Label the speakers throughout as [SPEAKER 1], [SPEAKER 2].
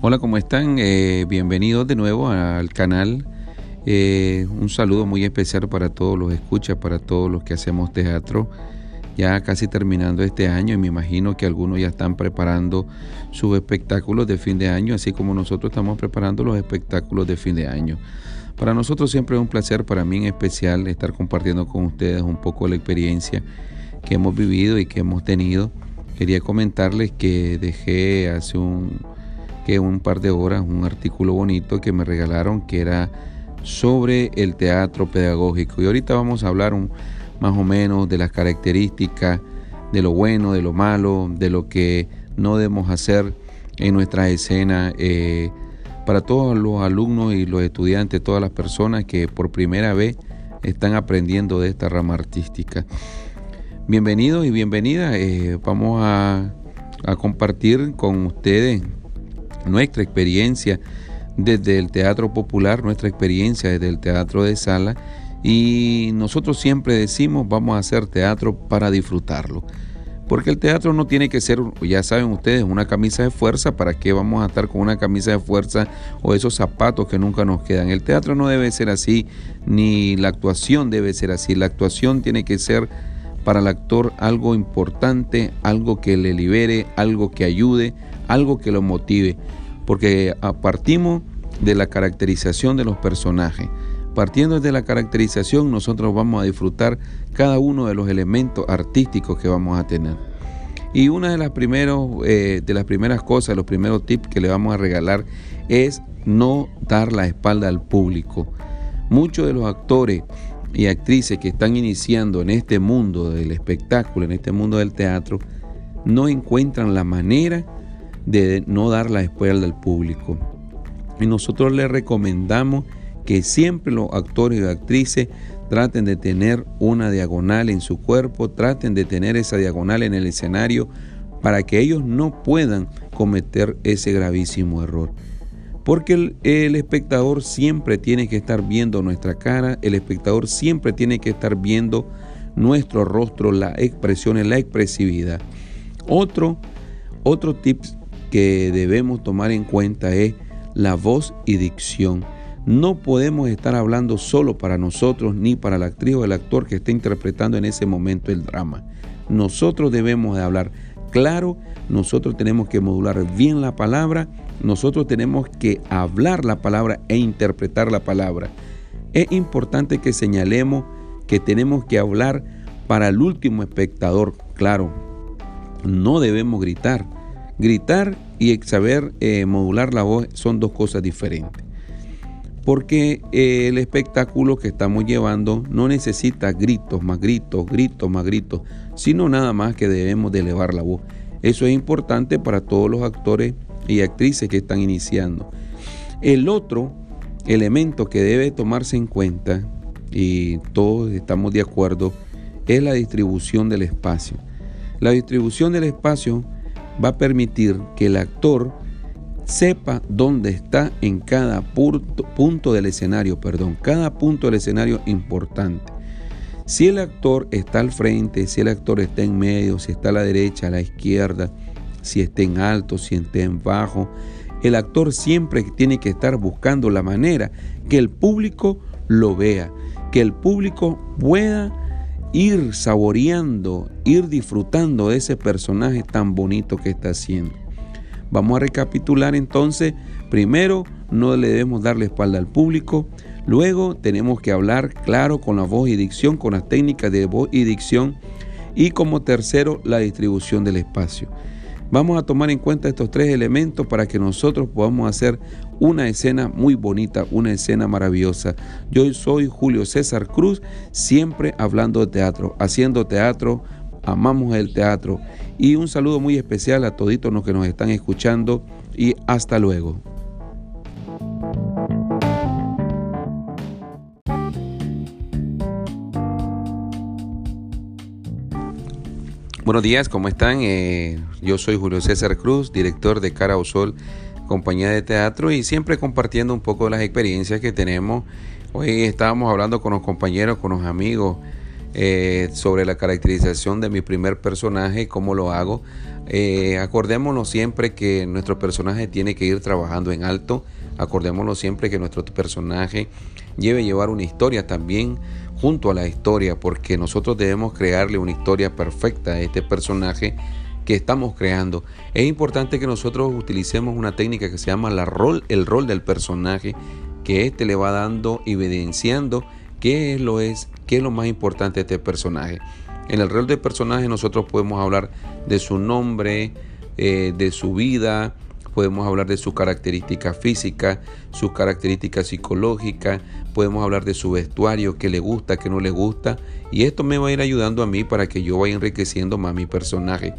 [SPEAKER 1] Hola, ¿cómo están? Eh, bienvenidos de nuevo al canal. Eh, un saludo muy especial para todos los escuchas, para todos los que hacemos teatro. Ya casi terminando este año y me imagino que algunos ya están preparando sus espectáculos de fin de año, así como nosotros estamos preparando los espectáculos de fin de año. Para nosotros siempre es un placer, para mí en especial, estar compartiendo con ustedes un poco la experiencia que hemos vivido y que hemos tenido. Quería comentarles que dejé hace un un par de horas un artículo bonito que me regalaron que era sobre el teatro pedagógico. Y ahorita vamos a hablar más o menos de las características, de lo bueno, de lo malo, de lo que no debemos hacer en nuestras escenas. Eh, para todos los alumnos y los estudiantes, todas las personas que por primera vez están aprendiendo de esta rama artística. Bienvenidos y bienvenidas. Eh, vamos a, a compartir con ustedes nuestra experiencia desde el teatro popular, nuestra experiencia desde el teatro de sala y nosotros siempre decimos vamos a hacer teatro para disfrutarlo. Porque el teatro no tiene que ser, ya saben ustedes, una camisa de fuerza. ¿Para qué vamos a estar con una camisa de fuerza o esos zapatos que nunca nos quedan? El teatro no debe ser así, ni la actuación debe ser así. La actuación tiene que ser para el actor algo importante, algo que le libere, algo que ayude, algo que lo motive porque partimos de la caracterización de los personajes. Partiendo de la caracterización, nosotros vamos a disfrutar cada uno de los elementos artísticos que vamos a tener. Y una de las, primeros, eh, de las primeras cosas, los primeros tips que le vamos a regalar es no dar la espalda al público. Muchos de los actores y actrices que están iniciando en este mundo del espectáculo, en este mundo del teatro, no encuentran la manera de no dar la espalda al público. Y nosotros les recomendamos que siempre los actores y actrices traten de tener una diagonal en su cuerpo, traten de tener esa diagonal en el escenario para que ellos no puedan cometer ese gravísimo error. Porque el, espectador siempre tiene que estar viendo nuestra cara, el espectador siempre tiene que estar viendo nuestro rostro, las expresiones, la expresividad. Otro, otro tip que debemos tomar en cuenta es la voz y dicción. No podemos estar hablando solo para nosotros ni para la actriz o el actor que está interpretando en ese momento el drama. Nosotros debemos de hablar claro, nosotros tenemos que modular bien la palabra, nosotros tenemos que hablar la palabra e interpretar la palabra. Es importante que señalemos que tenemos que hablar para el último espectador, claro. No debemos gritar, Gritar y saber eh, modular la voz son dos cosas diferentes. Porque eh, el espectáculo que estamos llevando no necesita gritos, más gritos, gritos, más gritos, sino nada más que debemos de elevar la voz. Eso es importante para todos los actores y actrices que están iniciando. El otro elemento que debe tomarse en cuenta, y todos estamos de acuerdo, es la distribución del espacio. La distribución del espacio va a permitir que el actor sepa dónde está en cada punto, del escenario, perdón, cada punto del escenario importante. Si el actor está al frente, si el actor está en medio, si está a la derecha, a la izquierda, si está en alto, si está en bajo, el actor siempre tiene que estar buscando la manera que el público lo vea, que el público pueda ir saboreando, ir disfrutando de ese personaje tan bonito que está haciendo. Vamos a recapitular entonces. Primero, no le debemos dar la espalda al público. Luego, tenemos que hablar claro con la voz y dicción, con las técnicas de voz y dicción. Y como tercero, la distribución del espacio. Vamos a tomar en cuenta estos tres elementos para que nosotros podamos hacer una escena muy bonita, una escena maravillosa. Yo soy Julio César Cruz, siempre hablando de teatro, haciendo teatro, amamos el teatro. Y un saludo muy especial a toditos los que nos están escuchando y hasta luego. Buenos días, ¿cómo están? Eh, yo soy Julio César Cruz, director de Cara o Sol, compañía de teatro y siempre compartiendo un poco las experiencias que tenemos. Hoy estábamos hablando con los compañeros, con los amigos eh, sobre la caracterización de mi primer personaje, cómo lo hago. Eh, acordémonos siempre que nuestro personaje tiene que ir trabajando en alto. Acordémonos siempre que nuestro personaje lleve llevar una historia también junto a la historia, porque nosotros debemos crearle una historia perfecta a este personaje que estamos creando. Es importante que nosotros utilicemos una técnica que se llama la rol, el rol del personaje, que éste le va dando, evidenciando qué es lo es, qué es lo más importante de este personaje. En el rol del personaje nosotros podemos hablar de su nombre, eh, de su vida, podemos hablar de su característica física, su característica psicológica, podemos hablar de su vestuario, qué le gusta, qué no le gusta, y esto me va a ir ayudando a mí para que yo vaya enriqueciendo más mi personaje.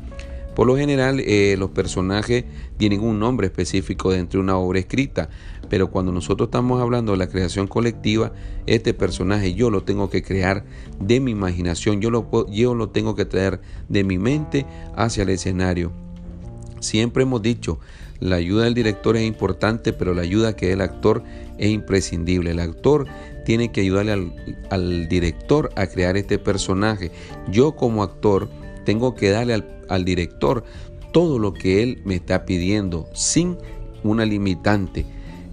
[SPEAKER 1] Por lo general, eh, los personajes tienen un nombre específico dentro de una obra escrita, pero cuando nosotros estamos hablando de la creación colectiva, este personaje yo lo tengo que crear de mi imaginación, yo lo, yo lo tengo que traer de mi mente hacia el escenario. Siempre hemos dicho, la ayuda del director es importante, pero la ayuda que el actor es imprescindible. El actor tiene que ayudarle al, director a crear este personaje. Yo como actor tengo que darle al director todo lo que él me está pidiendo sin una limitante.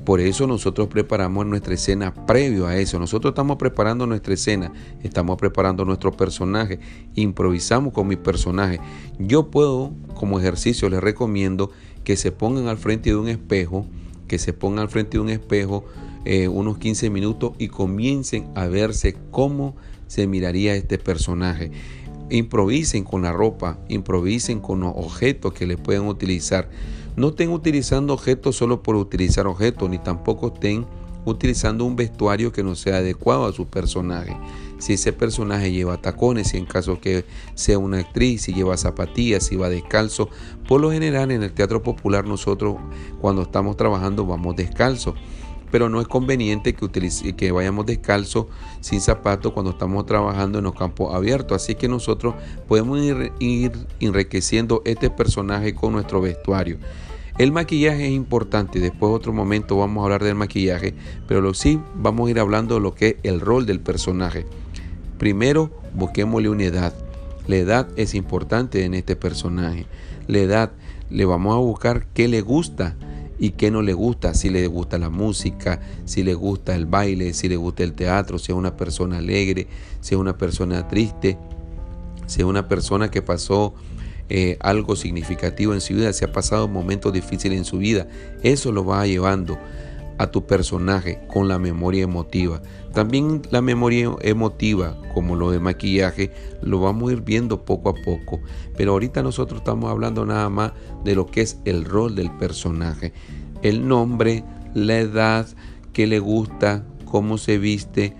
[SPEAKER 1] Por eso nosotros preparamos nuestra escena previo a eso. Nosotros estamos preparando nuestra escena, estamos preparando nuestro personaje, improvisamos con mi personaje. Yo puedo, como ejercicio, les recomiendo que se pongan al frente de un espejo, que se pongan al frente de un espejo eh, unos 15 minutos y comiencen a verse cómo se miraría este personaje. Improvisen con la ropa, improvisen con los objetos que les pueden utilizar. No estén utilizando objetos solo por utilizar objetos, ni tampoco estén utilizando un vestuario que no sea adecuado a su personaje. Si ese personaje lleva tacones, si en caso que sea una actriz, si lleva zapatillas, si va descalzo, por lo general en el teatro popular nosotros cuando estamos trabajando vamos descalzo pero no es conveniente que, utilice, que vayamos descalzo sin zapatos cuando estamos trabajando en los campos abiertos. Así que nosotros podemos ir, ir enriqueciendo este personaje con nuestro vestuario. El maquillaje es importante, después otro momento vamos a hablar del maquillaje, pero lo sí vamos a ir hablando de lo que es el rol del personaje. Primero, busquémosle una edad. La edad es importante en este personaje. La edad, le vamos a buscar qué le gusta y qué no le gusta, si le gusta la música, si le gusta el baile, si le gusta el teatro, si es una persona alegre, si es una persona triste, si es una persona que pasó eh, algo significativo en su vida, si ha pasado momentos difíciles en su vida, eso lo va llevando a tu personaje con la memoria emotiva. También la memoria emotiva, como lo de maquillaje, lo vamos a ir viendo poco a poco. Pero ahorita nosotros estamos hablando nada más de lo que es el rol del personaje. El nombre, la edad, qué le gusta, cómo se viste,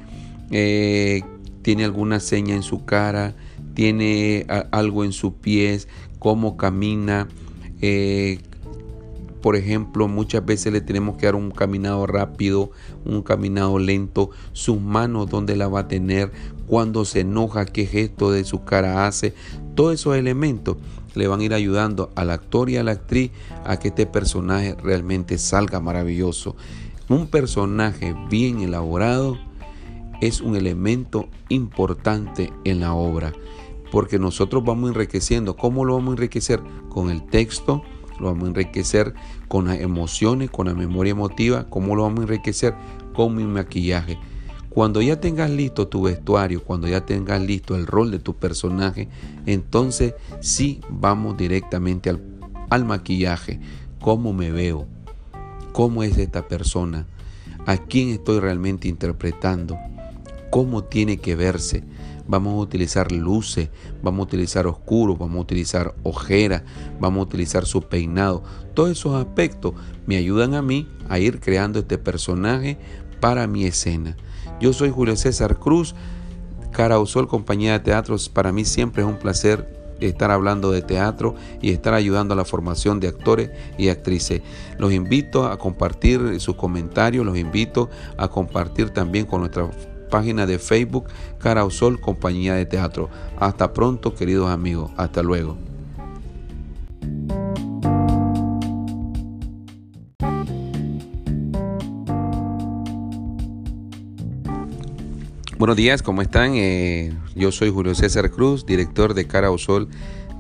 [SPEAKER 1] eh, tiene alguna seña en su cara, tiene algo en sus pies, cómo camina, eh, por ejemplo, muchas veces le tenemos que dar un caminado rápido, un caminado lento, sus manos donde la va a tener, cuando se enoja, qué gesto de su cara hace. Todos esos elementos le van a ir ayudando al actor y a la actriz a que este personaje realmente salga maravilloso. Un personaje bien elaborado es un elemento importante en la obra, porque nosotros vamos enriqueciendo. ¿Cómo lo vamos a enriquecer? Con el texto, lo vamos a enriquecer con las emociones, con la memoria emotiva. ¿Cómo lo vamos a enriquecer? Con mi maquillaje. Cuando ya tengas listo tu vestuario, cuando ya tengas listo el rol de tu personaje, entonces sí vamos directamente al, al maquillaje. ¿Cómo me veo? ¿Cómo es esta persona? ¿A quién estoy realmente interpretando? ¿Cómo tiene que verse? Vamos a utilizar luces, vamos a utilizar oscuro, vamos a utilizar ojera, vamos a utilizar su peinado. Todos esos aspectos me ayudan a mí a ir creando este personaje para mi escena. Yo soy Julio César Cruz, Cara o Sol, compañía de teatros. Para mí siempre es un placer estar hablando de teatro y estar ayudando a la formación de actores y actrices. Los invito a compartir sus comentarios, los invito a compartir también con nuestra página de Facebook Cara o Sol Compañía de Teatro. Hasta pronto, queridos amigos. Hasta luego. Buenos días, ¿cómo están? Eh, yo soy Julio César Cruz, director de Cara o Sol,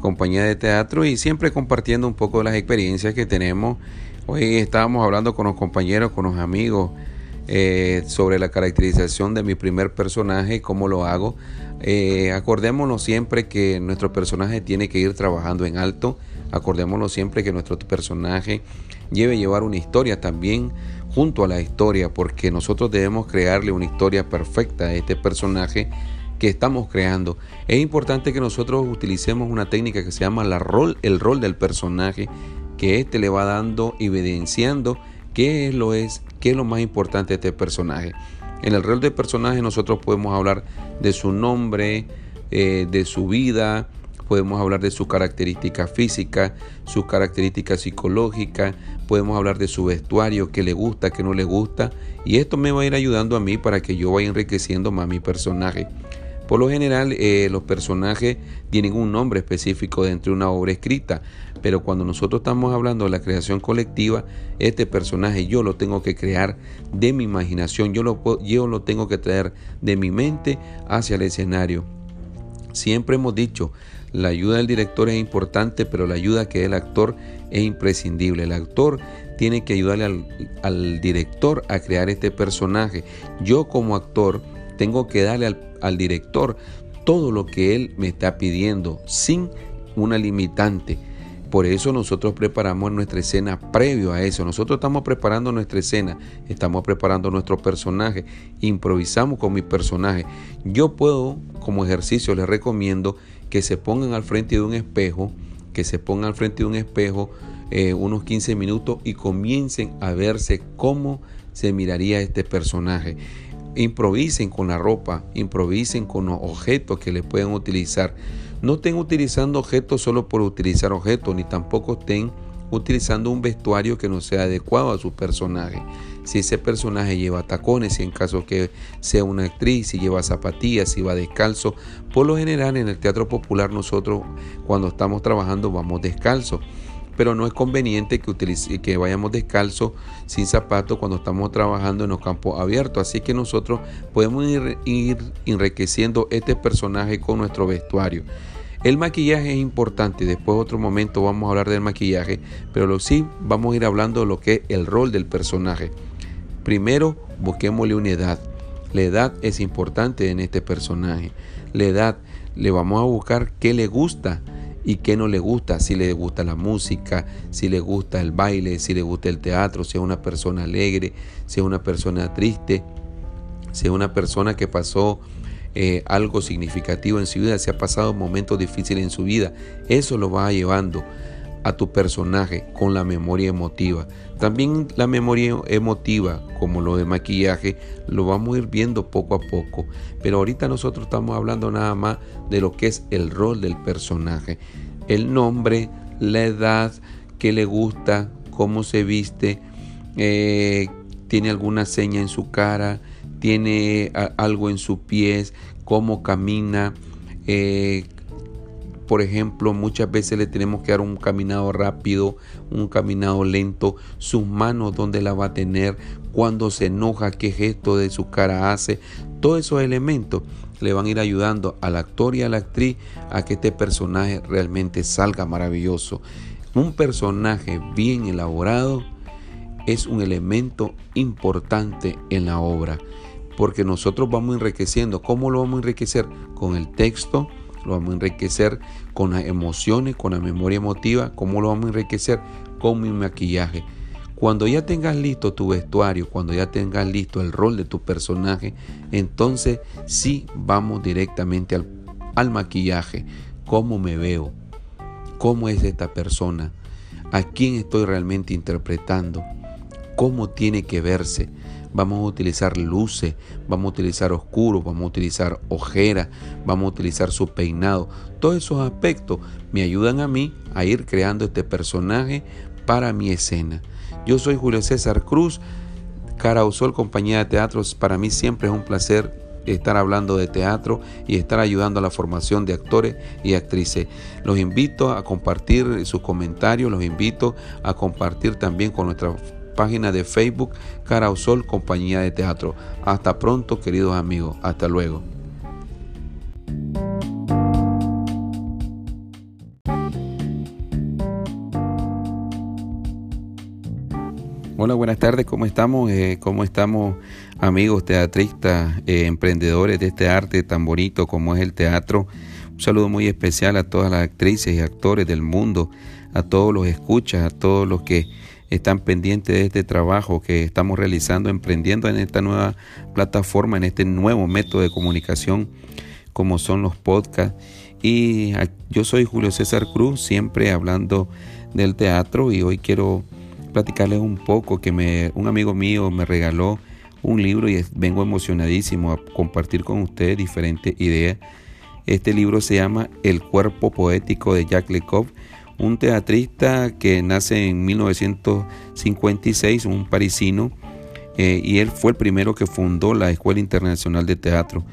[SPEAKER 1] compañía de teatro y siempre compartiendo un poco las experiencias que tenemos. Hoy estábamos hablando con los compañeros, con los amigos eh, sobre la caracterización de mi primer personaje, cómo lo hago. Eh, acordémonos siempre que nuestro personaje tiene que ir trabajando en alto. Acordémonos siempre que nuestro personaje lleve llevar una historia también junto a la historia, porque nosotros debemos crearle una historia perfecta a este personaje que estamos creando. Es importante que nosotros utilicemos una técnica que se llama la rol, el rol del personaje, que éste le va dando, evidenciando qué lo es, qué es lo más importante de este personaje. En el rol del personaje nosotros podemos hablar de su nombre, eh, de su vida, podemos hablar de su característica física, sus características psicológicas, podemos hablar de su vestuario, qué le gusta, qué no le gusta, y esto me va a ir ayudando a mí para que yo vaya enriqueciendo más mi personaje. Por lo general, eh, los personajes tienen un nombre específico dentro de una obra escrita, pero cuando nosotros estamos hablando de la creación colectiva, este personaje yo lo tengo que crear de mi imaginación, yo lo, yo lo tengo que traer de mi mente hacia el escenario. Siempre hemos dicho, la ayuda del director es importante, pero la ayuda que el actor es imprescindible. El actor tiene que ayudarle al, director a crear este personaje. Yo como actor tengo que darle al, al director todo lo que él me está pidiendo sin una limitante. Por eso nosotros preparamos nuestra escena previo a eso. Nosotros estamos preparando nuestra escena, estamos preparando nuestro personaje, improvisamos con mi personaje. Yo puedo, como ejercicio, les recomiendo que se pongan al frente de un espejo, que se pongan al frente de un espejo eh, unos 15 minutos y comiencen a verse cómo se miraría este personaje. Improvisen con la ropa, improvisen con los objetos que le pueden utilizar. No estén utilizando objetos solo por utilizar objetos, ni tampoco estén utilizando un vestuario que no sea adecuado a su personaje. Si ese personaje lleva tacones, si en caso que sea una actriz, si lleva zapatillas, si va descalzo, por lo general en el teatro popular nosotros cuando estamos trabajando vamos descalzo pero no es conveniente que, utilice, que vayamos descalzo sin zapatos cuando estamos trabajando en los campos abiertos. Así que nosotros podemos ir, ir enriqueciendo este personaje con nuestro vestuario. El maquillaje es importante, después otro momento vamos a hablar del maquillaje, pero lo, sí vamos a ir hablando de lo que es el rol del personaje. Primero, busquémosle una edad. La edad es importante en este personaje. La edad, le vamos a buscar qué le gusta y qué no le gusta, si le gusta la música, si le gusta el baile, si le gusta el teatro, si es una persona alegre, si es una persona triste, si es una persona que pasó eh, algo significativo en su vida, si ha pasado momentos difíciles en su vida. Eso lo va llevando a tu personaje con la memoria emotiva. También la memoria emotiva, como lo de maquillaje, lo vamos a ir viendo poco a poco. Pero ahorita nosotros estamos hablando nada más de lo que es el rol del personaje. El nombre, la edad, qué le gusta, cómo se viste, eh, tiene alguna seña en su cara, tiene algo en sus pies, cómo camina. Eh, por ejemplo, muchas veces le tenemos que dar un caminado rápido, un caminado lento, sus manos donde la va a tener, cuando se enoja, qué gesto de su cara hace. Todos esos elementos le van a ir ayudando al actor y a la actriz a que este personaje realmente salga maravilloso. Un personaje bien elaborado es un elemento importante en la obra porque nosotros vamos enriqueciendo. ¿Cómo lo vamos a enriquecer? Con el texto, lo vamos a enriquecer con las emociones, con la memoria emotiva. ¿Cómo lo vamos a enriquecer? Con mi maquillaje. Cuando ya tengas listo tu vestuario, cuando ya tengas listo el rol de tu personaje, entonces sí vamos directamente al, al maquillaje. ¿Cómo me veo? ¿Cómo es esta persona? ¿A quién estoy realmente interpretando? ¿Cómo tiene que verse? Vamos a utilizar luces, vamos a utilizar oscuros, vamos a utilizar ojeras, vamos a utilizar su peinado. Todos esos aspectos me ayudan a mí a ir creando este personaje para mi escena. Yo soy Julio César Cruz, Cara Sol, compañía de teatros. Para mí siempre es un placer estar hablando de teatro y estar ayudando a la formación de actores y actrices. Los invito a compartir sus comentarios, los invito a compartir también con nuestra página de Facebook Carausol Compañía de Teatro. Hasta pronto, queridos amigos. Hasta luego. Hola, buenas tardes, ¿cómo estamos? Eh, ¿Cómo estamos amigos teatristas, eh, emprendedores de este arte tan bonito como es el teatro? Un saludo muy especial a todas las actrices y actores del mundo, a todos los escuchas, a todos los que están pendientes de este trabajo que estamos realizando, emprendiendo en esta nueva plataforma, en este nuevo método de comunicación como son los podcasts. Y yo soy Julio César Cruz, siempre hablando del teatro y hoy quiero platicarles un poco que me, un amigo mío me regaló un libro y vengo emocionadísimo a compartir con ustedes diferentes ideas. Este libro se llama El cuerpo poético de Jacques Lecoq, un teatrista que nace en 1956, un parisino, eh, y él fue el primero que fundó la Escuela Internacional de Teatro.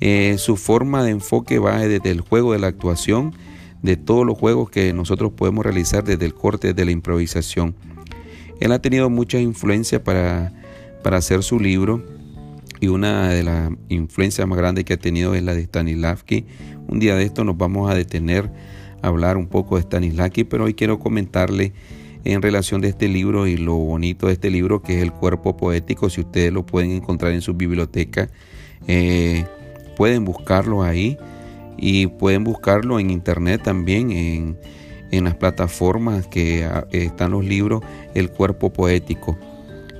[SPEAKER 1] Eh, su forma de enfoque va desde el juego de la actuación, de todos los juegos que nosotros podemos realizar desde el corte de la improvisación. Él ha tenido mucha influencia para, para hacer su libro y una de las influencias más grandes que ha tenido es la de Stanislavski. Un día de esto nos vamos a detener hablar un poco de Stanislavski, pero hoy quiero comentarle en relación de este libro y lo bonito de este libro que es el cuerpo poético. Si ustedes lo pueden encontrar en su biblioteca, eh, pueden buscarlo ahí y pueden buscarlo en internet también en en las plataformas que ah, están los libros El cuerpo poético.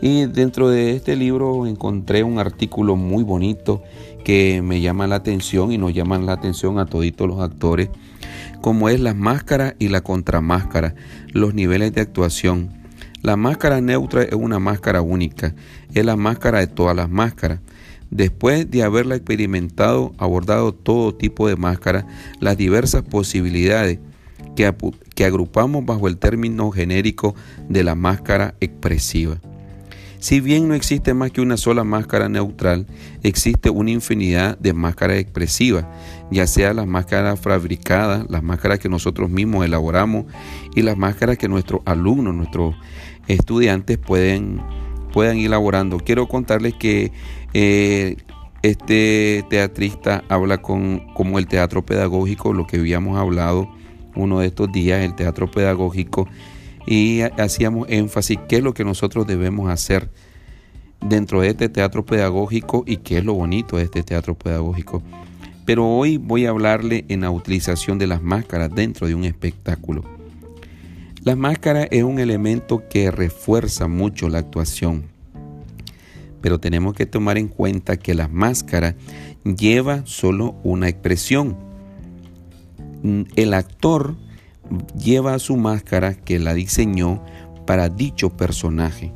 [SPEAKER 1] Y dentro de este libro encontré un artículo muy bonito que me llama la atención y nos llaman la atención a toditos los actores, como es la máscara y la contramáscara, los niveles de actuación. La máscara neutra es una máscara única, es la máscara de todas las máscaras. Después de haberla experimentado, abordado todo tipo de máscaras, las diversas posibilidades que, agrupamos bajo el término genérico de la máscara expresiva. Si bien no existe más que una sola máscara neutral, existe una infinidad de máscaras expresivas, ya sea las máscaras fabricadas, las máscaras que nosotros mismos elaboramos y las máscaras que nuestros alumnos, nuestros estudiantes pueden, puedan ir elaborando. Quiero contarles que eh, este teatrista habla con, como el teatro pedagógico, lo que habíamos hablado uno de estos días, el teatro pedagógico, y hacíamos énfasis qué es lo que nosotros debemos hacer dentro de este teatro pedagógico y qué es lo bonito de este teatro pedagógico. Pero hoy voy a hablarle en la utilización de las máscaras dentro de un espectáculo. La máscara es un elemento que refuerza mucho la actuación, pero tenemos que tomar en cuenta que la máscara lleva solo una expresión el actor lleva su máscara que la diseñó para dicho personaje.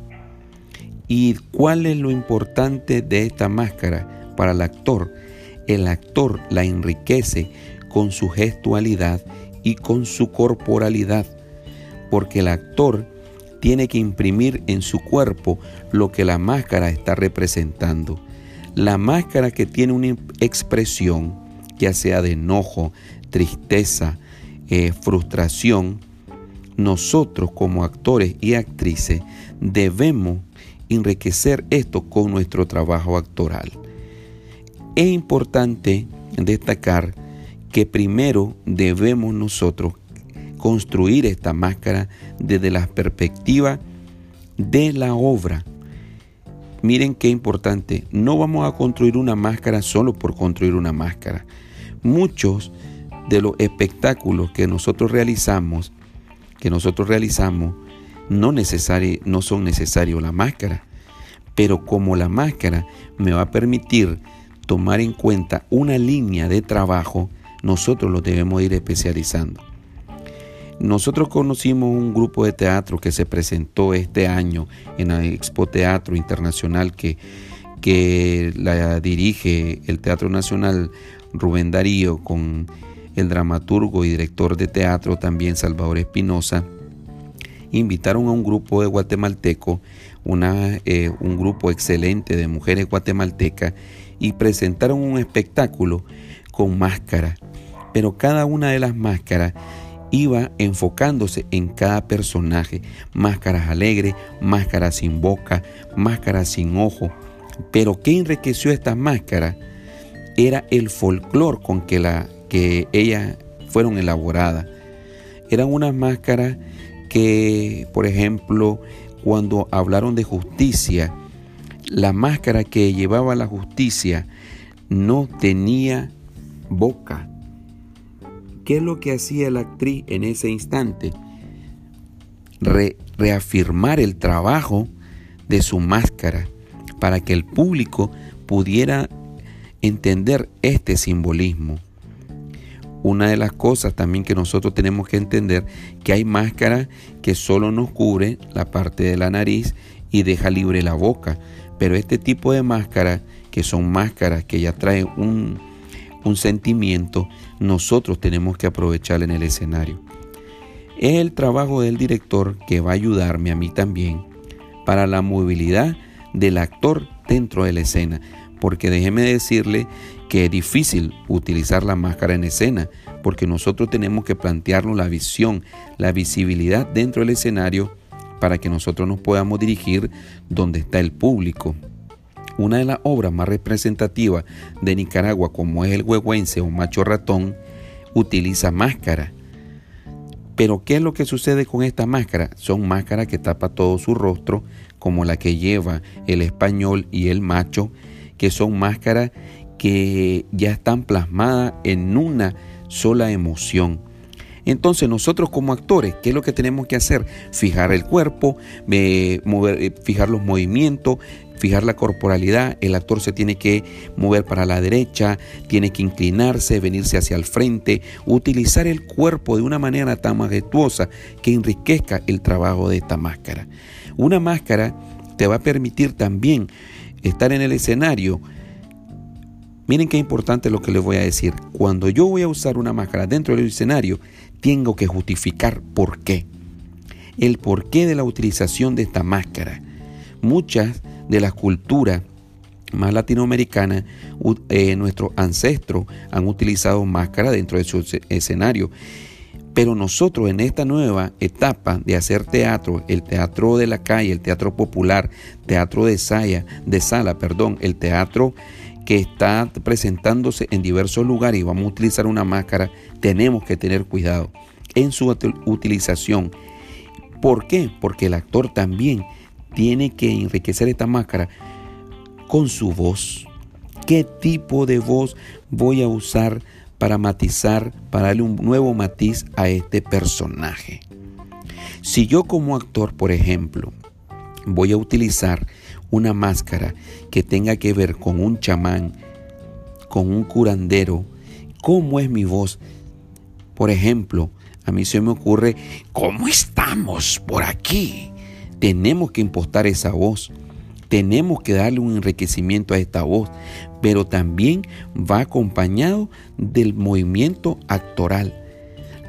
[SPEAKER 1] ¿Y cuál es lo importante de esta máscara para el actor? El actor la enriquece con su gestualidad y con su corporalidad, porque el actor tiene que imprimir en su cuerpo lo que la máscara está representando. La máscara que tiene una expresión, ya sea de enojo, tristeza, eh, frustración, nosotros como actores y actrices debemos enriquecer esto con nuestro trabajo actoral. Es importante destacar que primero debemos nosotros construir esta máscara desde la perspectiva de la obra. Miren qué importante, no vamos a construir una máscara solo por construir una máscara. Muchos de los espectáculos que nosotros realizamos, que nosotros realizamos, no, no son necesarios la máscara, pero como la máscara me va a permitir tomar en cuenta una línea de trabajo, nosotros lo debemos ir especializando. Nosotros conocimos un grupo de teatro que se presentó este año en la Expo Teatro Internacional que, que la dirige el Teatro Nacional Rubén Darío con el dramaturgo y director de teatro también Salvador Espinosa, invitaron a un grupo de guatemaltecos, eh, un grupo excelente de mujeres guatemaltecas, y presentaron un espectáculo con máscaras. Pero cada una de las máscaras iba enfocándose en cada personaje. Máscaras alegres, máscaras sin boca, máscaras sin ojo. Pero ¿qué enriqueció esta máscara? Era el folclore con que, la, que ellas fueron elaboradas. Eran unas máscaras que, por ejemplo, cuando hablaron de justicia, la máscara que llevaba la justicia no tenía boca. ¿Qué es lo que hacía la actriz en ese instante? reafirmar el trabajo de su máscara para que el público pudiera entender este simbolismo. Una de las cosas también que nosotros tenemos que entender que hay máscaras que solo nos cubre la parte de la nariz y deja libre la boca. Pero este tipo de máscaras, que son máscaras que ya traen un, un sentimiento, nosotros tenemos que aprovechar en el escenario. Es el trabajo del director que va a ayudarme a mí también para la movilidad del actor dentro de la escena. Porque déjeme decirle que es difícil utilizar la máscara en escena, porque nosotros tenemos que plantearnos la visión, la visibilidad dentro del escenario para que nosotros nos podamos dirigir donde está el público. Una de las obras más representativas de Nicaragua, como es el huehuense o macho ratón, utiliza máscara. Pero ¿qué es lo que sucede con esta máscara? Son máscaras que tapa todo su rostro, como la que lleva el español y el macho, que son máscaras que ya están plasmadas en una sola emoción. Entonces nosotros como actores, ¿qué es lo que tenemos que hacer? Fijar el cuerpo, mover, eh, fijar los movimientos, fijar la corporalidad. El actor se tiene que mover para la derecha, tiene que inclinarse, venirse hacia el frente, utilizar el cuerpo de una manera tan majestuosa que enriquezca el trabajo de esta máscara. Una máscara te va a permitir también estar en el escenario Miren qué importante lo que les voy a decir. Cuando yo voy a usar una máscara dentro del escenario, tengo que justificar por qué. El porqué de la utilización de esta máscara. Muchas de las culturas más latinoamericanas, eh, nuestros ancestros han utilizado máscara dentro de su escenario. Pero nosotros en esta nueva etapa de hacer teatro, el teatro de la calle, el teatro popular, teatro de de sala, perdón, el teatro que está presentándose en diversos lugares y vamos a utilizar una máscara, tenemos que tener cuidado en su utilización. ¿Por qué? Porque el actor también tiene que enriquecer esta máscara con su voz. ¿Qué tipo de voz voy a usar para matizar, para darle un nuevo matiz a este personaje? Si yo como actor, por ejemplo, voy a utilizar una máscara que tenga que ver con un chamán, con un curandero, ¿cómo es mi voz? Por ejemplo, a mí se me ocurre, ¿cómo estamos por aquí? Tenemos que impostar esa voz. Tenemos que darle un enriquecimiento a esta voz, pero también va acompañado del movimiento actoral.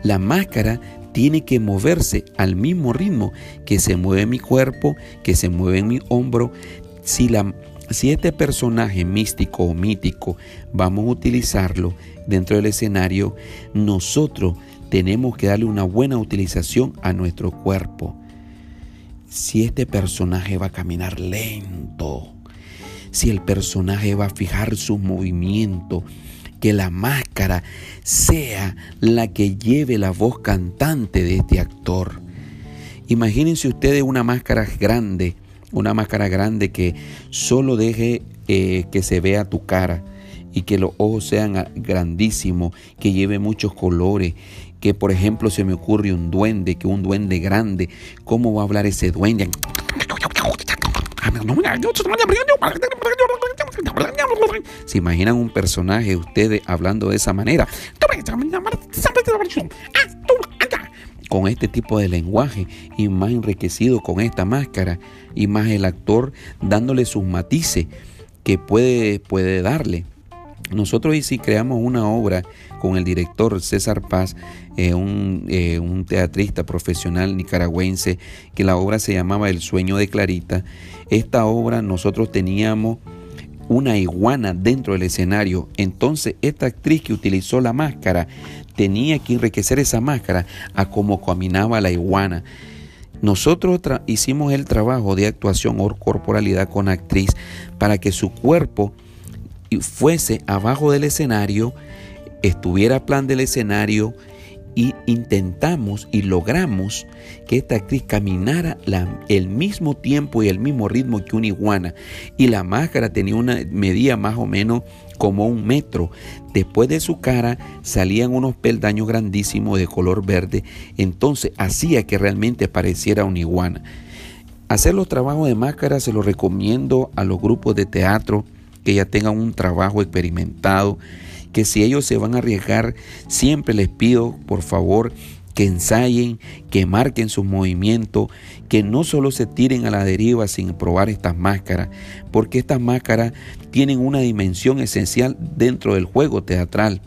[SPEAKER 1] La máscara tiene que moverse al mismo ritmo que se mueve mi cuerpo, que se mueve mi hombro. Si, la, si este personaje místico o mítico vamos a utilizarlo dentro del escenario, nosotros tenemos que darle una buena utilización a nuestro cuerpo. Si este personaje va a caminar lento, si el personaje va a fijar sus movimientos, que la máscara sea la que lleve la voz cantante de este actor. Imagínense ustedes una máscara grande, una máscara grande que solo deje eh, que se vea tu cara y que los ojos sean grandísimos, que lleve muchos colores, que por ejemplo se me ocurre un duende, que un duende grande, ¿cómo va a hablar ese duende? ¿Se imaginan un personaje ustedes hablando de esa manera? Con este tipo de lenguaje y más enriquecido con esta máscara y más el actor dándole sus matices que puede, puede darle. Nosotros y si creamos una obra con el director César Paz, eh, un, eh, un, teatrista profesional nicaragüense, que la obra se llamaba El sueño de Clarita. Esta obra nosotros teníamos una iguana dentro del escenario. Entonces esta actriz que utilizó la máscara tenía que enriquecer esa máscara a cómo caminaba la iguana. Nosotros hicimos el trabajo de actuación o corporalidad con actriz para que su cuerpo fuese abajo del escenario, estuviera plan del escenario y intentamos y logramos que esta actriz caminara el mismo tiempo y el mismo ritmo que una iguana. Y la máscara tenía una medida más o menos como un metro. Después de su cara salían unos peldaños grandísimos de color verde. Entonces hacía que realmente pareciera una iguana. Hacer los trabajos de máscara se los recomiendo a los grupos de teatro que ya tengan un trabajo experimentado que si ellos se van a arriesgar, siempre les pido, por favor, que ensayen, que marquen sus movimientos, que no solo se tiren a la deriva sin probar estas máscaras, porque estas máscaras tienen una dimensión esencial dentro del juego teatral.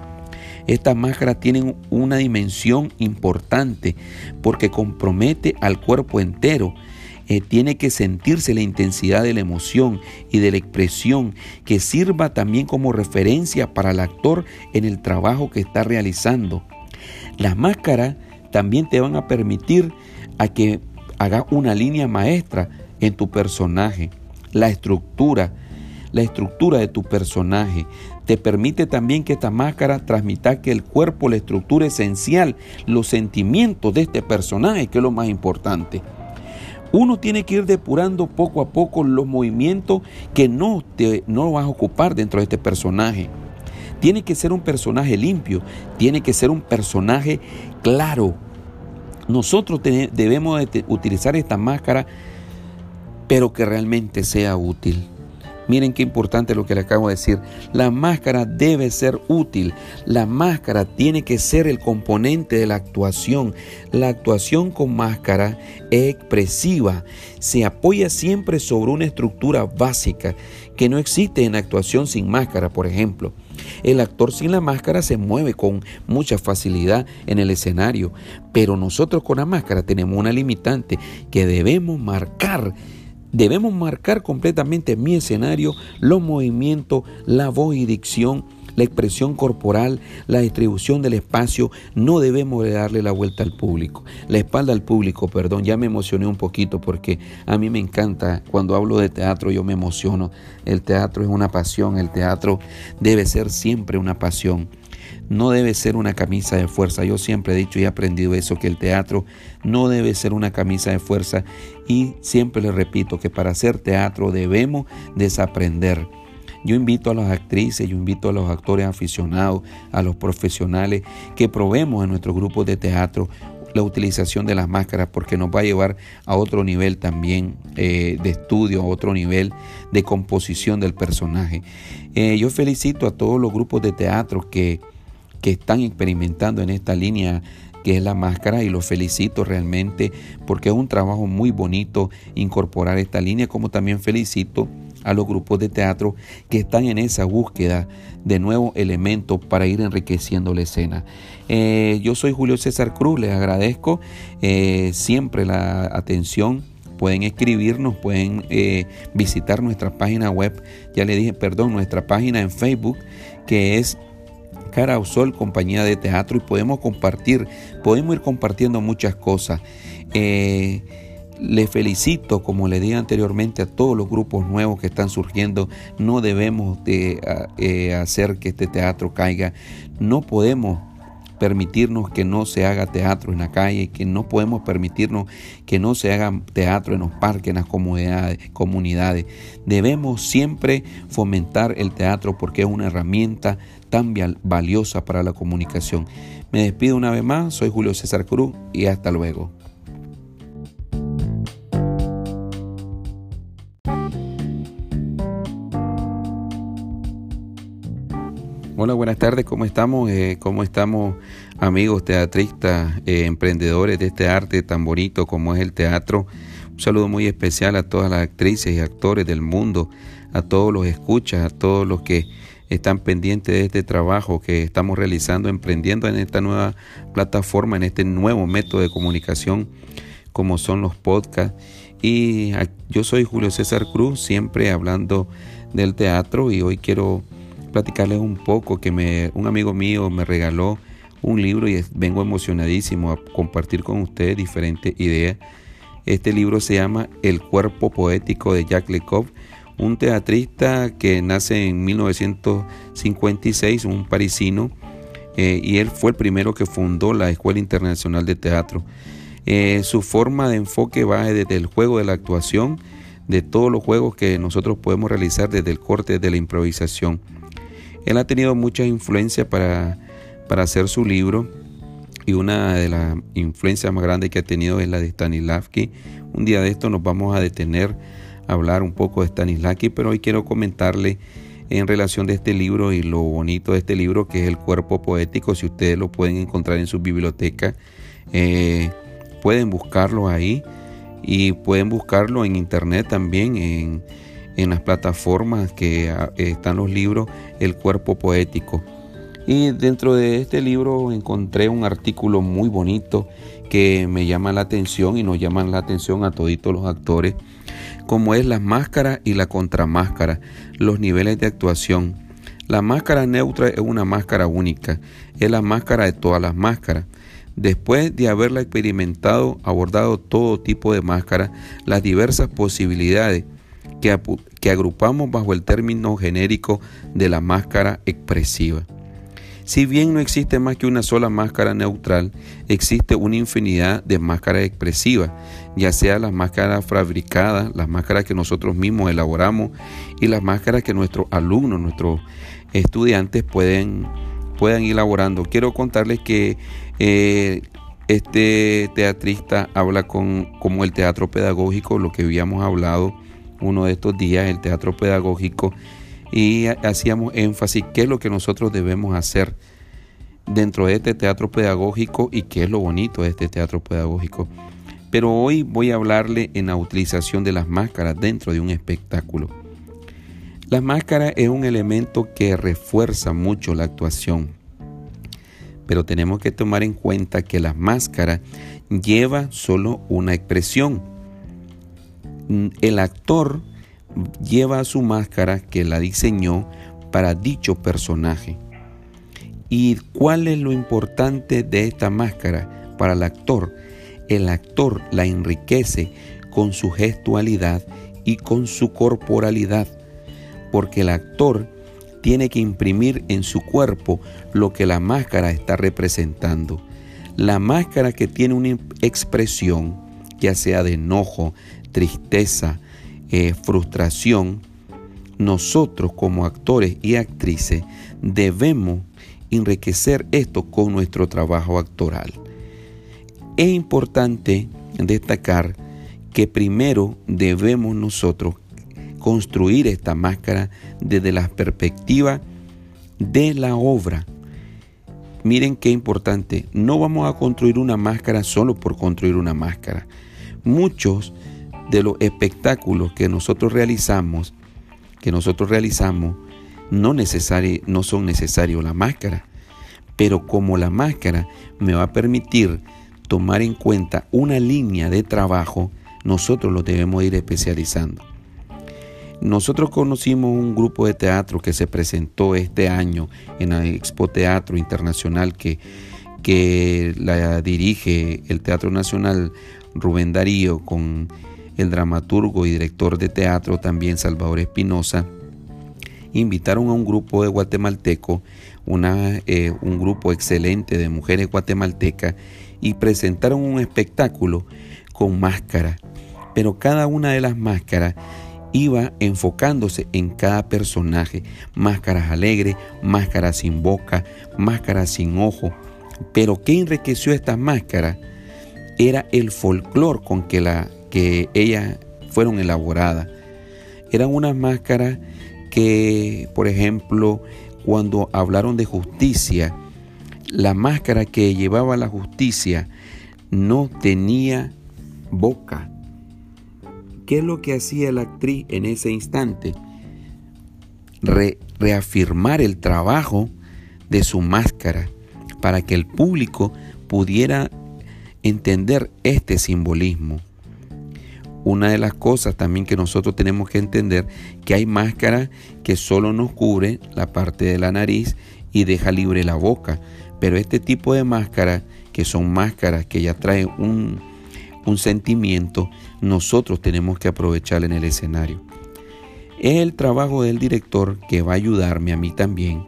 [SPEAKER 1] Estas máscaras tienen una dimensión importante porque compromete al cuerpo entero eh, tiene que sentirse la intensidad de la emoción y de la expresión que sirva también como referencia para el actor en el trabajo que está realizando. Las máscaras también te van a permitir a que hagas una línea maestra en tu personaje, la estructura, la estructura de tu personaje. Te permite también que esta máscara transmita que el cuerpo, la estructura esencial, los sentimientos de este personaje, que es lo más importante. Uno tiene que ir depurando poco a poco los movimientos que no, te, no vas a ocupar dentro de este personaje. Tiene que ser un personaje limpio, tiene que ser un personaje claro. Nosotros debemos utilizar esta máscara, pero que realmente sea útil. Miren qué importante lo que le acabo de decir. La máscara debe ser útil. La máscara tiene que ser el componente de la actuación. La actuación con máscara es expresiva. Se apoya siempre sobre una estructura básica que no existe en actuación sin máscara, por ejemplo. El actor sin la máscara se mueve con mucha facilidad en el escenario, pero nosotros con la máscara tenemos una limitante que debemos marcar Debemos marcar completamente mi escenario, los movimientos, la voz y dicción, la expresión corporal, la distribución del espacio. No debemos darle la vuelta al público, la espalda al público, perdón. Ya me emocioné un poquito porque a mí me encanta, cuando hablo de teatro yo me emociono. El teatro es una pasión, el teatro debe ser siempre una pasión no debe ser una camisa de fuerza. Yo siempre he dicho y he aprendido eso, que el teatro no debe ser una camisa de fuerza y siempre le repito que para hacer teatro debemos desaprender. Yo invito a las actrices, yo invito a los actores aficionados, a los profesionales que probemos en nuestro grupo de teatro la utilización de las máscaras porque nos va a llevar a otro nivel también eh, de estudio, a otro nivel de composición del personaje. Eh, yo felicito a todos los grupos de teatro que que están experimentando en esta línea que es la máscara y los felicito realmente porque es un trabajo muy bonito incorporar esta línea como también felicito a los grupos de teatro que están en esa búsqueda de nuevos elementos para ir enriqueciendo la escena. Eh, yo soy Julio César Cruz, les agradezco eh, siempre la atención pueden escribirnos, pueden eh, visitar nuestra página web, ya le dije, perdón, nuestra página en Facebook, que es Cara Sol, compañía de teatro, y podemos compartir, podemos ir compartiendo muchas cosas. Eh, le felicito, como le dije anteriormente, a todos los grupos nuevos que están surgiendo. No debemos de eh, hacer que este teatro caiga. No podemos permitirnos que no se haga teatro en la calle, que no podemos permitirnos que no se haga teatro en los parques, en las comunidades. comunidades. Debemos siempre fomentar el teatro porque es una herramienta tan valiosa para la comunicación. Me despido una vez más, soy Julio César Cruz y hasta luego. Hola, buenas tardes, ¿cómo estamos? Eh, ¿Cómo estamos amigos teatristas, eh, emprendedores de este arte tan bonito como es el teatro? Un saludo muy especial a todas las actrices y actores del mundo, a todos los escuchas, a todos los que están pendientes de este trabajo que estamos realizando, emprendiendo en esta nueva plataforma, en este nuevo método de comunicación como son los podcasts Y yo soy Julio César Cruz, siempre hablando del teatro y hoy quiero platicarles un poco que me, un amigo mío me regaló un libro y vengo emocionadísimo a compartir con ustedes diferentes ideas. Este libro se llama El cuerpo poético de Jacques Lecoq, un teatrista que nace en 1956, un parisino, eh, y él fue el primero que fundó la Escuela Internacional de Teatro. Eh, su forma de enfoque va desde el juego de la actuación, de todos los juegos que nosotros podemos realizar desde el corte de la improvisación. Él ha tenido mucha influencia para, para hacer su libro y una de las influencias más grandes que ha tenido es la de Stanislavski. Un día de esto nos vamos a detener hablar un poco de Stanislavski, pero hoy quiero comentarle en relación de este libro y lo bonito de este libro que es el cuerpo poético. Si ustedes lo pueden encontrar en su biblioteca, eh, pueden buscarlo ahí y pueden buscarlo en internet también en, las plataformas que ah, están los libros El cuerpo poético. Y dentro de este libro encontré un artículo muy bonito que me llama la atención y nos llaman la atención a toditos los actores, como es la máscara y la contramáscara, los niveles de actuación. La máscara neutra es una máscara única, es la máscara de todas las máscaras. Después de haberla experimentado, abordado todo tipo de máscaras, las diversas posibilidades que, que agrupamos bajo el término genérico de la máscara expresiva. Si bien no existe más que una sola máscara neutral, existe una infinidad de máscaras expresivas, ya sea las máscaras fabricadas, las máscaras que nosotros mismos elaboramos y las máscaras que nuestros alumnos, nuestros estudiantes pueden, puedan ir elaborando. Quiero contarles que eh, este teatrista habla con, como el teatro pedagógico, lo que habíamos hablado uno de estos días, el teatro pedagógico, y hacíamos énfasis qué es lo que nosotros debemos hacer dentro de este teatro pedagógico y qué es lo bonito de este teatro pedagógico. Pero hoy voy a hablarle en la utilización de las máscaras dentro de un espectáculo. La máscara es un elemento que refuerza mucho la actuación pero tenemos que tomar en cuenta que la máscara lleva solo una expresión. El actor lleva su máscara que la diseñó para dicho personaje. ¿Y cuál es lo importante de esta máscara para el actor? El actor la enriquece con su gestualidad y con su corporalidad, porque el actor tiene que imprimir en su cuerpo lo que la máscara está representando. La máscara que tiene una expresión, ya sea de enojo, tristeza, eh, frustración, nosotros como actores y actrices debemos enriquecer esto con nuestro trabajo actoral. Es importante destacar que primero debemos nosotros construir esta máscara desde la perspectiva de la obra. Miren qué importante, no vamos a construir una máscara solo por construir una máscara. Muchos de los espectáculos que nosotros realizamos, que nosotros realizamos, no, no son necesarios la máscara, pero como la máscara me va a permitir tomar en cuenta una línea de trabajo, nosotros lo debemos ir especializando. Nosotros conocimos un grupo de teatro que se presentó este año en la Expo Teatro Internacional que, que la dirige el Teatro Nacional Rubén Darío con el dramaturgo y director de teatro también Salvador Espinosa. Invitaron a un grupo de guatemaltecos, una, eh, un grupo excelente de mujeres guatemaltecas y presentaron un espectáculo con máscaras. Pero cada una de las máscaras iba enfocándose en cada personaje, máscaras alegres, máscaras sin boca, máscaras sin ojo. Pero ¿qué enriqueció estas máscaras? Era el folclor con que, la, que ellas fueron elaboradas. Eran unas máscaras que, por ejemplo, cuando hablaron de justicia, la máscara que llevaba la justicia no tenía boca, ¿Qué es lo que hacía la actriz en ese instante? reafirmar el trabajo de su máscara para que el público pudiera entender este simbolismo. Una de las cosas también que nosotros tenemos que entender que hay máscaras que solo nos cubre la parte de la nariz y deja libre la boca. Pero este tipo de máscaras, que son máscaras que ya traen un, un sentimiento, nosotros tenemos que aprovechar en el escenario. Es el trabajo del director que va a ayudarme a mí también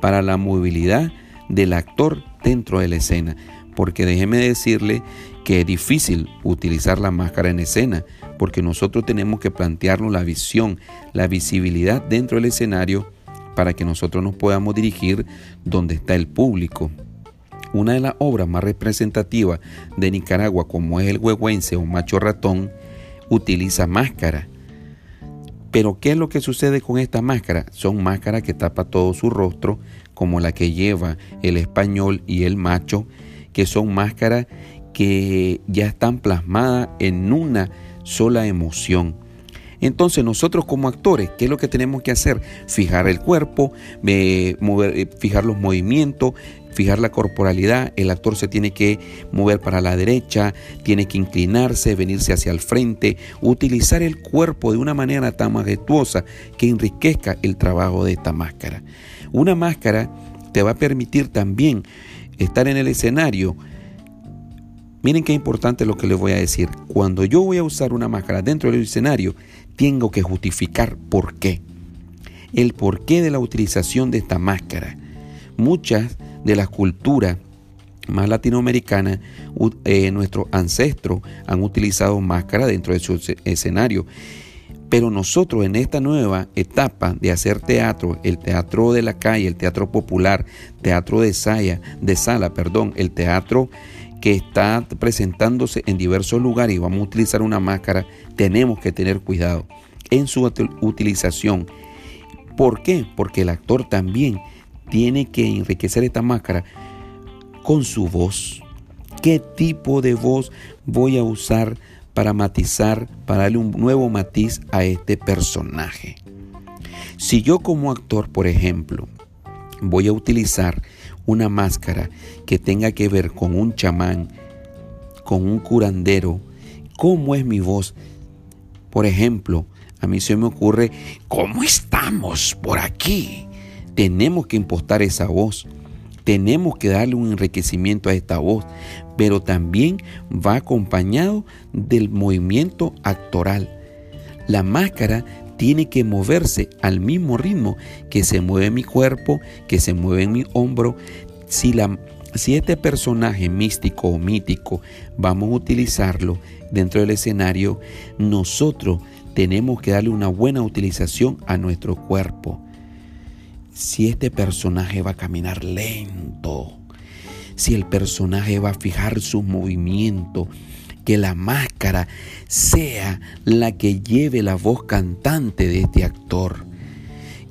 [SPEAKER 1] para la movilidad del actor dentro de la escena. Porque déjeme decirle que es difícil utilizar la máscara en escena, porque nosotros tenemos que plantearnos la visión, la visibilidad dentro del escenario para que nosotros nos podamos dirigir donde está el público. Una de las obras más representativas de Nicaragua, como es el huehuense o macho ratón, utiliza máscara. Pero ¿qué es lo que sucede con esta máscara? Son máscaras que tapa todo su rostro, como la que lleva el español y el macho, que son máscaras que ya están plasmadas en una sola emoción. Entonces nosotros como actores, ¿qué es lo que tenemos que hacer? Fijar el cuerpo, eh, eh, fijar los movimientos, fijar la corporalidad. El actor se tiene que mover para la derecha, tiene que inclinarse, venirse hacia el frente, utilizar el cuerpo de una manera tan majestuosa que enriquezca el trabajo de esta máscara. Una máscara te va a permitir también estar en el escenario Miren qué importante lo que les voy a decir. Cuando yo voy a usar una máscara dentro del escenario, tengo que justificar por qué. El porqué de la utilización de esta máscara. Muchas de las culturas más latinoamericanas, eh, nuestros ancestros han utilizado máscara dentro de su escenario. Pero nosotros en esta nueva etapa de hacer teatro, el teatro de la calle, el teatro popular, teatro de, de sala, perdón, el teatro que está presentándose en diversos lugares y vamos a utilizar una máscara, tenemos que tener cuidado en su utilización. ¿Por qué? Porque el actor también tiene que enriquecer esta máscara con su voz. ¿Qué tipo de voz voy a usar para matizar, para darle un nuevo matiz a este personaje? Si yo como actor, por ejemplo, voy a utilizar una máscara que tenga que ver con un chamán, con un curandero, ¿cómo es mi voz? Por ejemplo, a mí se me ocurre, ¿cómo estamos por aquí? Tenemos que impostar esa voz. Tenemos que darle un enriquecimiento a esta voz, pero también va acompañado del movimiento actoral. La máscara tiene que moverse al mismo ritmo que se mueve mi cuerpo, que se mueve mi hombro. Si, la, si este personaje místico o mítico vamos a utilizarlo dentro del escenario, nosotros tenemos que darle una buena utilización a nuestro cuerpo. Si este personaje va a caminar lento, si el personaje va a fijar su movimiento, que la máscara sea la que lleve la voz cantante de este actor.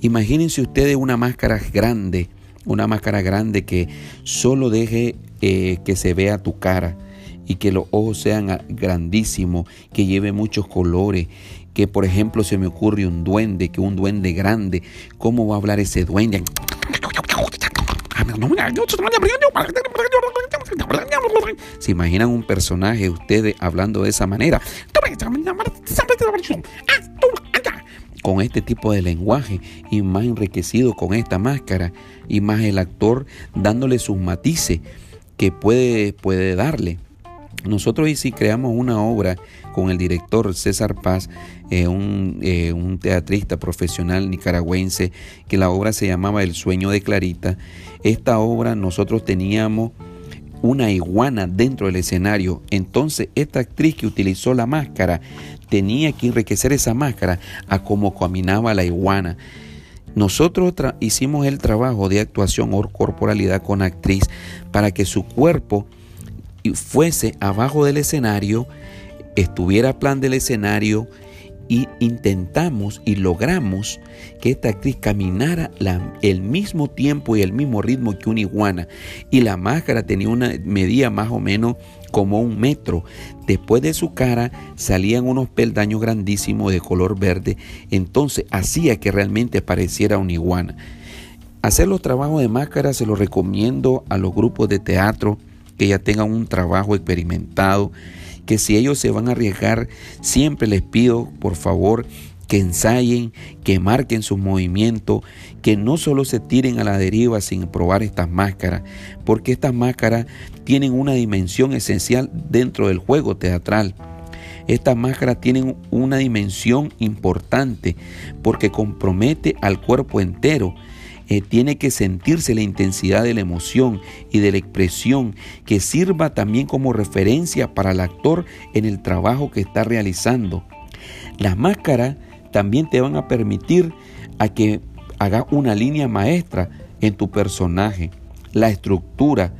[SPEAKER 1] Imagínense ustedes una máscara grande, una máscara grande que solo deje eh, que se vea tu cara y que los ojos sean grandísimos, que lleve muchos colores, que por ejemplo se me ocurre un duende, que un duende grande, ¿cómo va a hablar ese duende? ¿Se imaginan un personaje ustedes hablando de esa manera? Con este tipo de lenguaje y más enriquecido con esta máscara y más el actor dándole sus matices que puede, puede darle. Nosotros y si creamos una obra con el director César Paz, eh, un, eh, un, teatrista profesional nicaragüense, que la obra se llamaba El sueño de Clarita. Esta obra nosotros teníamos una iguana dentro del escenario. Entonces esta actriz que utilizó la máscara tenía que enriquecer esa máscara a cómo caminaba la iguana. Nosotros hicimos el trabajo de actuación o corporalidad con actriz para que su cuerpo fuese abajo del escenario, estuviera plan del escenario y intentamos y logramos que esta actriz caminara el mismo tiempo y el mismo ritmo que una iguana. Y la máscara tenía una medida más o menos como un metro. Después de su cara salían unos peldaños grandísimos de color verde. Entonces hacía que realmente pareciera una iguana. Hacer los trabajos de máscara se los recomiendo a los grupos de teatro que ya tengan un trabajo experimentado que si ellos se van a arriesgar, siempre les pido, por favor, que ensayen, que marquen sus movimientos, que no solo se tiren a la deriva sin probar estas máscaras, porque estas máscaras tienen una dimensión esencial dentro del juego teatral. Estas máscaras tienen una dimensión importante porque compromete al cuerpo entero. Eh, tiene que sentirse la intensidad de la emoción y de la expresión que sirva también como referencia para el actor en el trabajo que está realizando. Las máscaras también te van a permitir a que haga una línea maestra en tu personaje, la estructura,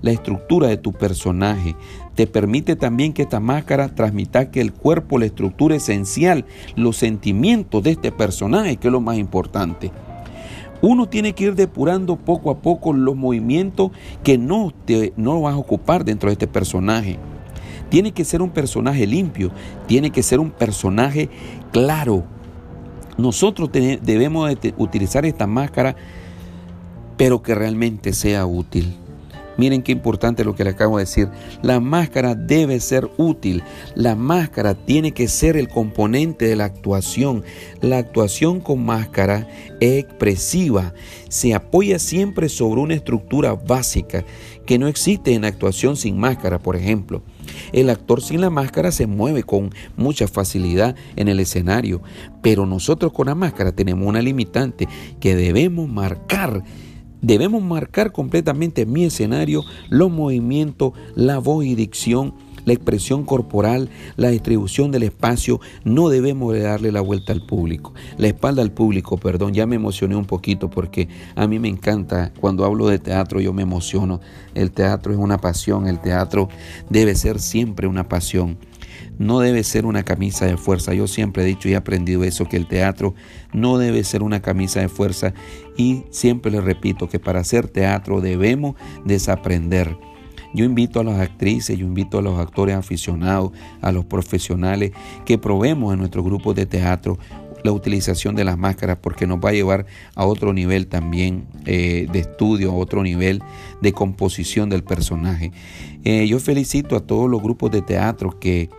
[SPEAKER 1] la estructura de tu personaje. Te permite también que esta máscara transmita que el cuerpo, la estructura esencial, los sentimientos de este personaje, que es lo más importante. Uno tiene que ir depurando poco a poco los movimientos que no, te, no vas a ocupar dentro de este personaje. Tiene que ser un personaje limpio, tiene que ser un personaje claro. Nosotros debemos utilizar esta máscara, pero que realmente sea útil. Miren qué importante lo que le acabo de decir. La máscara debe ser útil. La máscara tiene que ser el componente de la actuación. La actuación con máscara es expresiva. Se apoya siempre sobre una estructura básica que no existe en actuación sin máscara, por ejemplo. El actor sin la máscara se mueve con mucha facilidad en el escenario, pero nosotros con la máscara tenemos una limitante que debemos marcar Debemos marcar completamente mi escenario, los movimientos, la voz y dicción, la expresión corporal, la distribución del espacio. No debemos darle la vuelta al público, la espalda al público, perdón, ya me emocioné un poquito porque a mí me encanta, cuando hablo de teatro yo me emociono. El teatro es una pasión, el teatro debe ser siempre una pasión no debe ser una camisa de fuerza. Yo siempre he dicho y he aprendido eso, que el teatro no debe ser una camisa de fuerza y siempre le repito que para hacer teatro debemos desaprender. Yo invito a las actrices, yo invito a los actores aficionados, a los profesionales que probemos en nuestro grupo de teatro la utilización de las máscaras porque nos va a llevar a otro nivel también eh, de estudio, a otro nivel de composición del personaje. Eh, yo felicito a todos los grupos de teatro que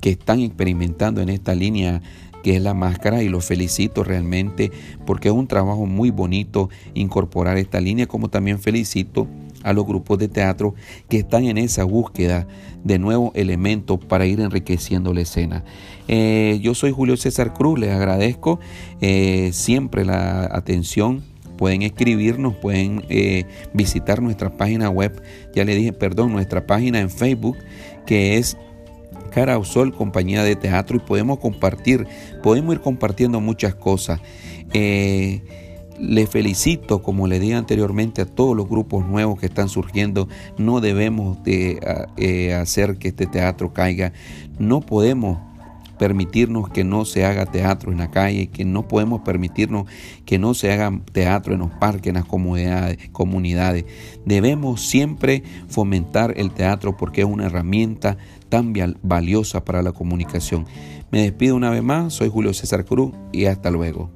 [SPEAKER 1] que están experimentando en esta línea que es la máscara y los felicito realmente porque es un trabajo muy bonito incorporar esta línea como también felicito a los grupos de teatro que están en esa búsqueda de nuevos elementos para ir enriqueciendo la escena. Eh, yo soy Julio César Cruz, les agradezco eh, siempre la atención pueden escribirnos, pueden eh, visitar nuestra página web, ya le dije, perdón, nuestra página en Facebook, que es Cara o Sol, compañía de teatro, y podemos compartir, podemos ir compartiendo muchas cosas. Eh, le felicito, como le dije anteriormente, a todos los grupos nuevos que están surgiendo. No debemos de eh, hacer que este teatro caiga. No podemos permitirnos que no se haga teatro en la calle, que no podemos permitirnos que no se haga teatro en los parques, en las comunidades. comunidades. Debemos siempre fomentar el teatro porque es una herramienta tan valiosa para la comunicación. Me despido una vez más, soy Julio César Cruz y hasta luego.